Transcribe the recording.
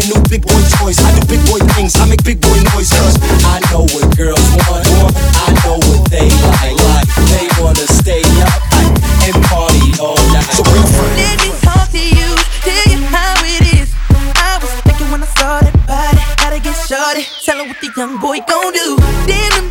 brand new big boy toys. I do big boy things, I make big boy noise. Cause I know what girls want, I know what they like. like they wanna stay up and party all night. So bring Let me talk to you, tell you how it is. I was thinking when I started, but body, how to get shorty. Tell her what the young boy gon' do. Damn,